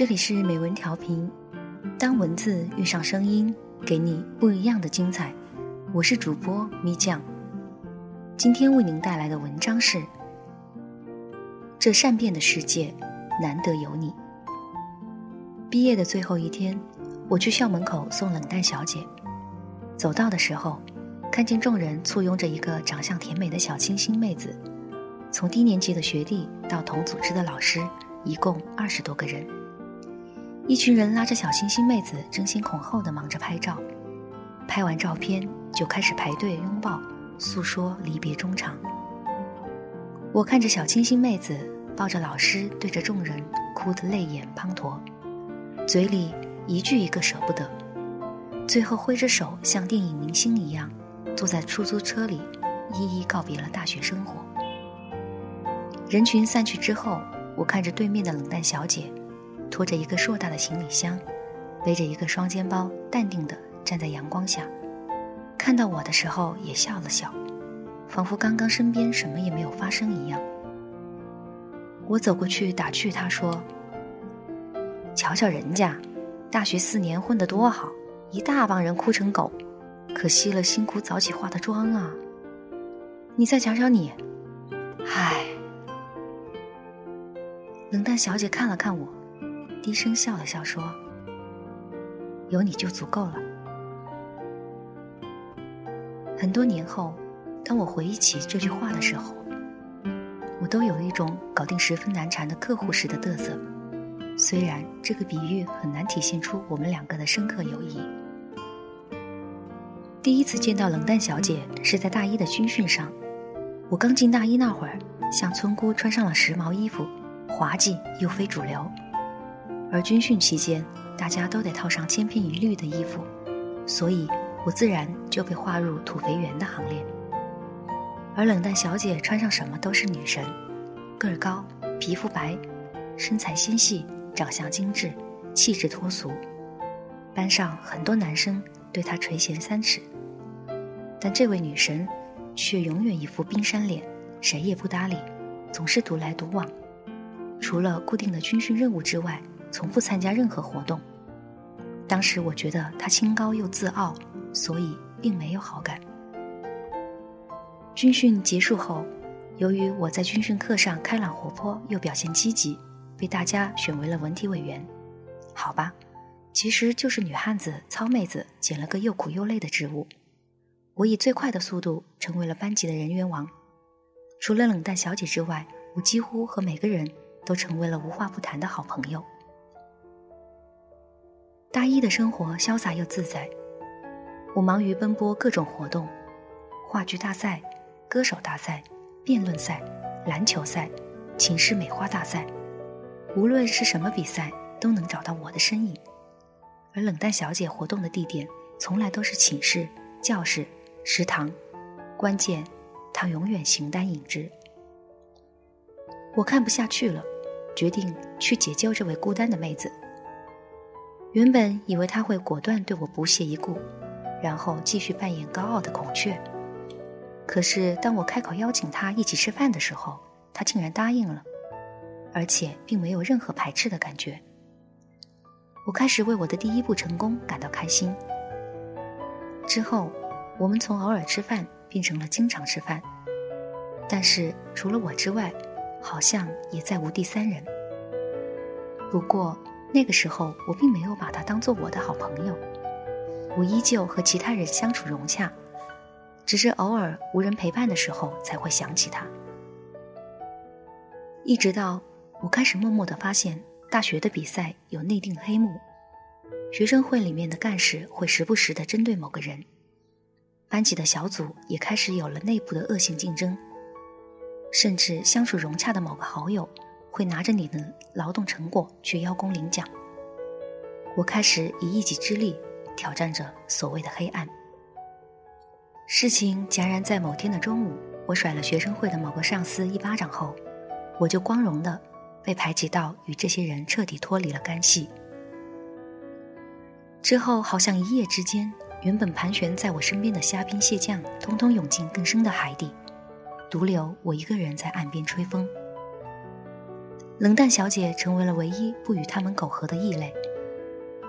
这里是美文调频，当文字遇上声音，给你不一样的精彩。我是主播咪酱，今天为您带来的文章是：这善变的世界，难得有你。毕业的最后一天，我去校门口送冷淡小姐，走到的时候，看见众人簇拥着一个长相甜美的小清新妹子，从低年级的学弟到同组织的老师，一共二十多个人。一群人拉着小清新妹子，争先恐后的忙着拍照。拍完照片，就开始排队拥抱，诉说离别衷肠。我看着小清新妹子抱着老师，对着众人哭得泪眼滂沱，嘴里一句一个舍不得，最后挥着手，像电影明星一样，坐在出租车里，一一告别了大学生活。人群散去之后，我看着对面的冷淡小姐。拖着一个硕大的行李箱，背着一个双肩包，淡定地站在阳光下，看到我的时候也笑了笑，仿佛刚刚身边什么也没有发生一样。我走过去打趣他说：“瞧瞧人家，大学四年混得多好，一大帮人哭成狗，可惜了辛苦早起化的妆啊。你再瞧瞧你，唉。”冷淡小姐看了看我。低声笑了笑，说：“有你就足够了。”很多年后，当我回忆起这句话的时候，我都有一种搞定十分难缠的客户时的嘚瑟。虽然这个比喻很难体现出我们两个的深刻友谊。第一次见到冷淡小姐是在大一的军训上，我刚进大一那会儿，像村姑穿上了时髦衣服，滑稽又非主流。而军训期间，大家都得套上千篇一律的衣服，所以我自然就被划入土肥圆的行列。而冷淡小姐穿上什么都是女神，个儿高，皮肤白，身材纤细，长相精致，气质脱俗。班上很多男生对她垂涎三尺，但这位女神却永远一副冰山脸，谁也不搭理，总是独来独往。除了固定的军训任务之外，从不参加任何活动。当时我觉得他清高又自傲，所以并没有好感。军训结束后，由于我在军训课上开朗活泼又表现积极，被大家选为了文体委员。好吧，其实就是女汉子糙妹子捡了个又苦又累的职务。我以最快的速度成为了班级的人员王。除了冷淡小姐之外，我几乎和每个人都成为了无话不谈的好朋友。大一的生活潇洒又自在，我忙于奔波各种活动，话剧大赛、歌手大赛、辩论赛、篮球赛、寝室美化大赛，无论是什么比赛，都能找到我的身影。而冷淡小姐活动的地点，从来都是寝室、教室、食堂，关键她永远形单影只。我看不下去了，决定去解救这位孤单的妹子。原本以为他会果断对我不屑一顾，然后继续扮演高傲的孔雀。可是当我开口邀请他一起吃饭的时候，他竟然答应了，而且并没有任何排斥的感觉。我开始为我的第一步成功感到开心。之后，我们从偶尔吃饭变成了经常吃饭，但是除了我之外，好像也再无第三人。不过。那个时候，我并没有把他当做我的好朋友，我依旧和其他人相处融洽，只是偶尔无人陪伴的时候才会想起他。一直到我开始默默的发现，大学的比赛有内定黑幕，学生会里面的干事会时不时的针对某个人，班级的小组也开始有了内部的恶性竞争，甚至相处融洽的某个好友。会拿着你的劳动成果去邀功领奖。我开始以一己之力挑战着所谓的黑暗。事情戛然在某天的中午，我甩了学生会的某个上司一巴掌后，我就光荣的被排挤到与这些人彻底脱离了干系。之后，好像一夜之间，原本盘旋在我身边的虾兵蟹将，通通涌进更深的海底，独留我一个人在岸边吹风。冷淡小姐成为了唯一不与他们苟合的异类，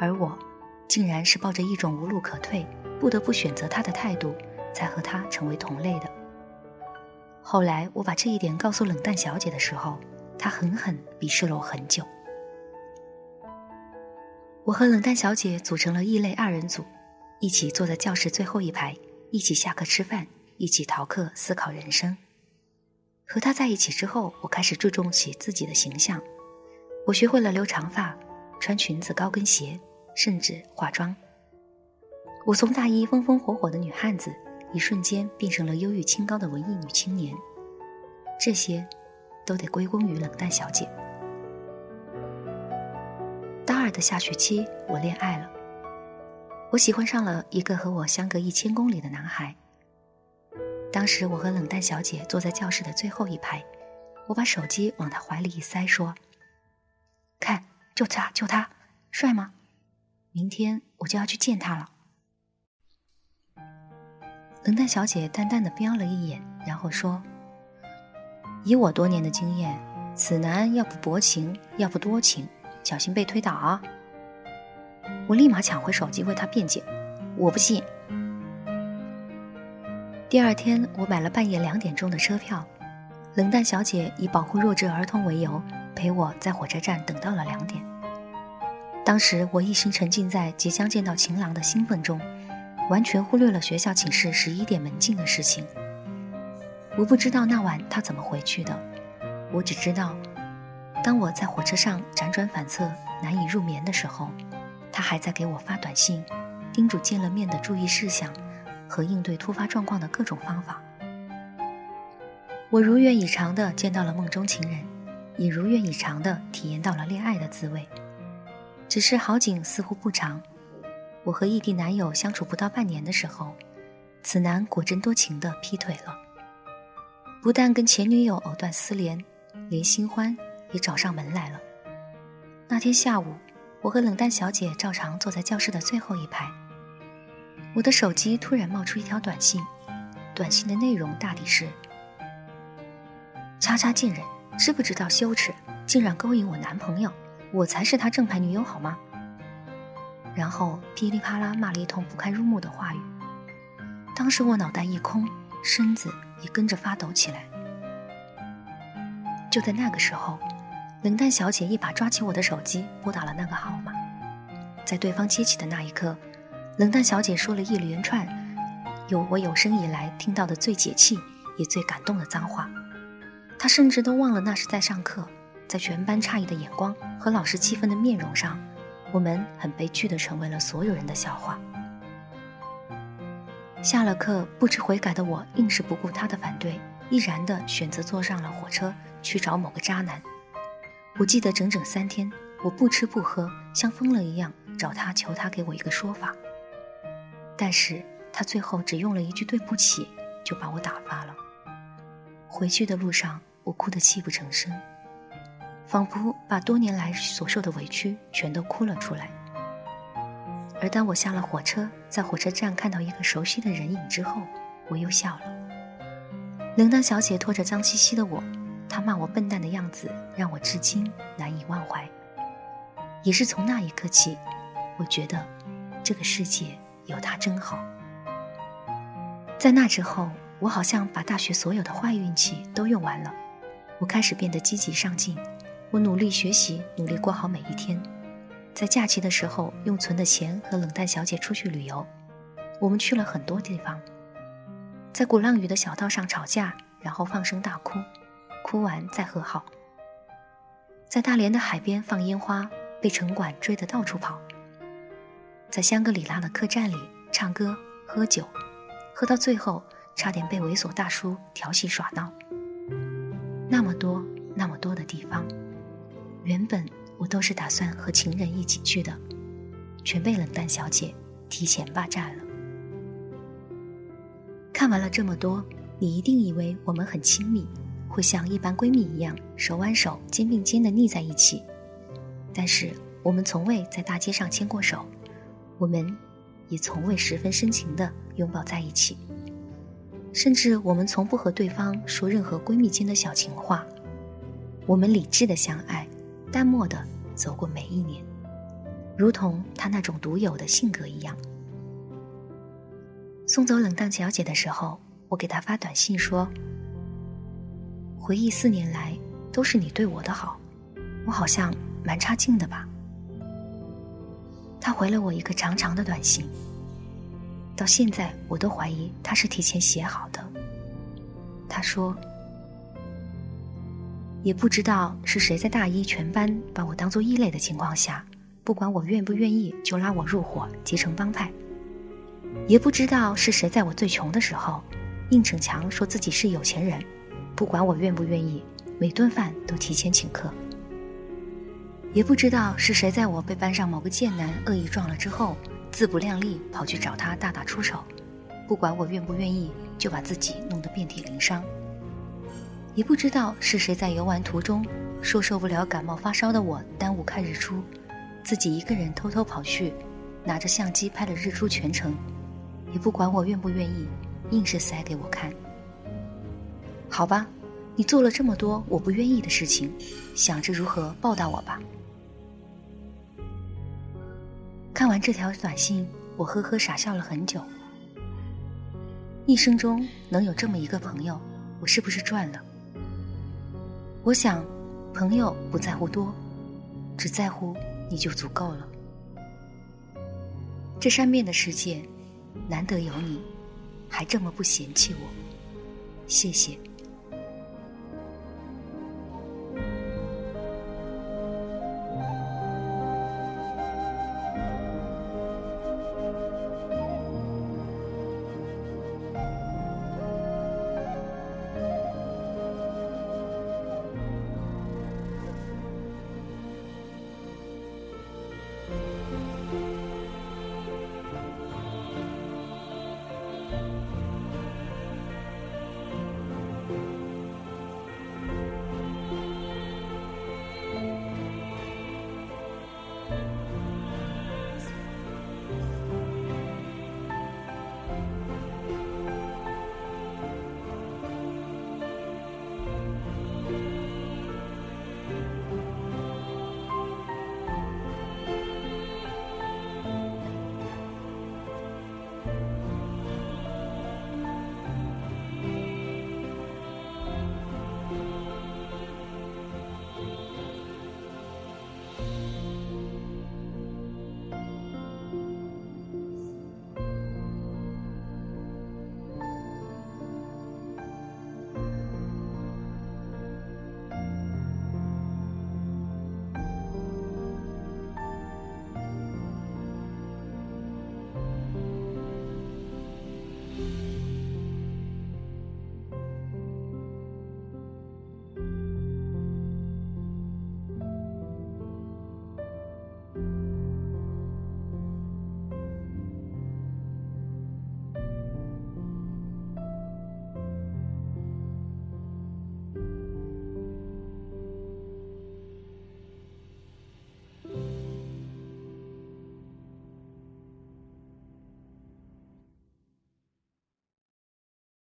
而我，竟然是抱着一种无路可退、不得不选择他的态度，才和他成为同类的。后来我把这一点告诉冷淡小姐的时候，她狠狠鄙视了我很久。我和冷淡小姐组成了异类二人组，一起坐在教室最后一排，一起下课吃饭，一起逃课思考人生。和他在一起之后，我开始注重起自己的形象，我学会了留长发、穿裙子、高跟鞋，甚至化妆。我从大一风风火火的女汉子，一瞬间变成了忧郁清高的文艺女青年。这些，都得归功于冷淡小姐。大二的下学期，我恋爱了。我喜欢上了一个和我相隔一千公里的男孩。当时我和冷淡小姐坐在教室的最后一排，我把手机往她怀里一塞，说：“看，就他，就他，帅吗？明天我就要去见他了。”冷淡小姐淡淡的瞄了一眼，然后说：“以我多年的经验，此男要不薄情，要不多情。”小心被推倒啊！我立马抢回手机为他辩解，我不信。第二天，我买了半夜两点钟的车票，冷淡小姐以保护弱智儿童为由，陪我在火车站等到了两点。当时我一心沉浸在即将见到情郎的兴奋中，完全忽略了学校寝室十一点门禁的事情。我不知道那晚他怎么回去的，我只知道。当我在火车上辗转反侧、难以入眠的时候，他还在给我发短信，叮嘱见了面的注意事项和应对突发状况的各种方法。我如愿以偿地见到了梦中情人，也如愿以偿地体验到了恋爱的滋味。只是好景似乎不长，我和异地男友相处不到半年的时候，此男果真多情地劈腿了，不但跟前女友藕断丝连，连新欢。也找上门来了。那天下午，我和冷淡小姐照常坐在教室的最后一排。我的手机突然冒出一条短信，短信的内容大抵是：“叉叉贱人，知不知道羞耻？竟然勾引我男朋友，我才是他正牌女友好吗？”然后噼里啪啦骂了一通不堪入目的话语。当时我脑袋一空，身子也跟着发抖起来。就在那个时候。冷淡小姐一把抓起我的手机，拨打了那个号码。在对方接起的那一刻，冷淡小姐说了一连串有我有生以来听到的最解气也最感动的脏话。她甚至都忘了那是在上课，在全班诧异的眼光和老师气愤的面容上，我们很悲剧的成为了所有人的笑话。下了课，不知悔改的我，硬是不顾她的反对，毅然的选择坐上了火车去找某个渣男。我记得整整三天，我不吃不喝，像疯了一样找他求他给我一个说法。但是他最后只用了一句对不起，就把我打发了。回去的路上，我哭得泣不成声，仿佛把多年来所受的委屈全都哭了出来。而当我下了火车，在火车站看到一个熟悉的人影之后，我又笑了。冷淡小姐拖着脏兮兮的我。他骂我笨蛋的样子让我至今难以忘怀。也是从那一刻起，我觉得这个世界有他真好。在那之后，我好像把大学所有的坏运气都用完了。我开始变得积极上进，我努力学习，努力过好每一天。在假期的时候，用存的钱和冷淡小姐出去旅游。我们去了很多地方，在鼓浪屿的小道上吵架，然后放声大哭。哭完再和好，在大连的海边放烟花，被城管追得到处跑。在香格里拉的客栈里唱歌喝酒，喝到最后差点被猥琐大叔调戏耍闹。那么多那么多的地方，原本我都是打算和情人一起去的，全被冷淡小姐提前霸占了。看完了这么多，你一定以为我们很亲密。会像一般闺蜜一样手挽手、肩并肩的腻在一起，但是我们从未在大街上牵过手，我们也从未十分深情的拥抱在一起，甚至我们从不和对方说任何闺蜜间的小情话。我们理智的相爱，淡漠的走过每一年，如同他那种独有的性格一样。送走冷淡小姐的时候，我给她发短信说：“回忆四年来都是你对我的好，我好像蛮差劲的吧？”他回了我一个长长的短信，到现在我都怀疑他是提前写好的。他说：“也不知道是谁在大一全班把我当做异类的情况下，不管我愿不愿意就拉我入伙结成帮派。”也不知道是谁在我最穷的时候，硬逞强说自己是有钱人，不管我愿不愿意，每顿饭都提前请客。也不知道是谁在我被班上某个贱男恶意撞了之后，自不量力跑去找他大打出手，不管我愿不愿意，就把自己弄得遍体鳞伤。也不知道是谁在游玩途中说受不了感冒发烧的我耽误看日出，自己一个人偷偷跑去，拿着相机拍了日出全程。也不管我愿不愿意，硬是塞给我看。好吧，你做了这么多我不愿意的事情，想着如何报答我吧。看完这条短信，我呵呵傻笑了很久。一生中能有这么一个朋友，我是不是赚了？我想，朋友不在乎多，只在乎你就足够了。这善变的世界。难得有你，还这么不嫌弃我，谢谢。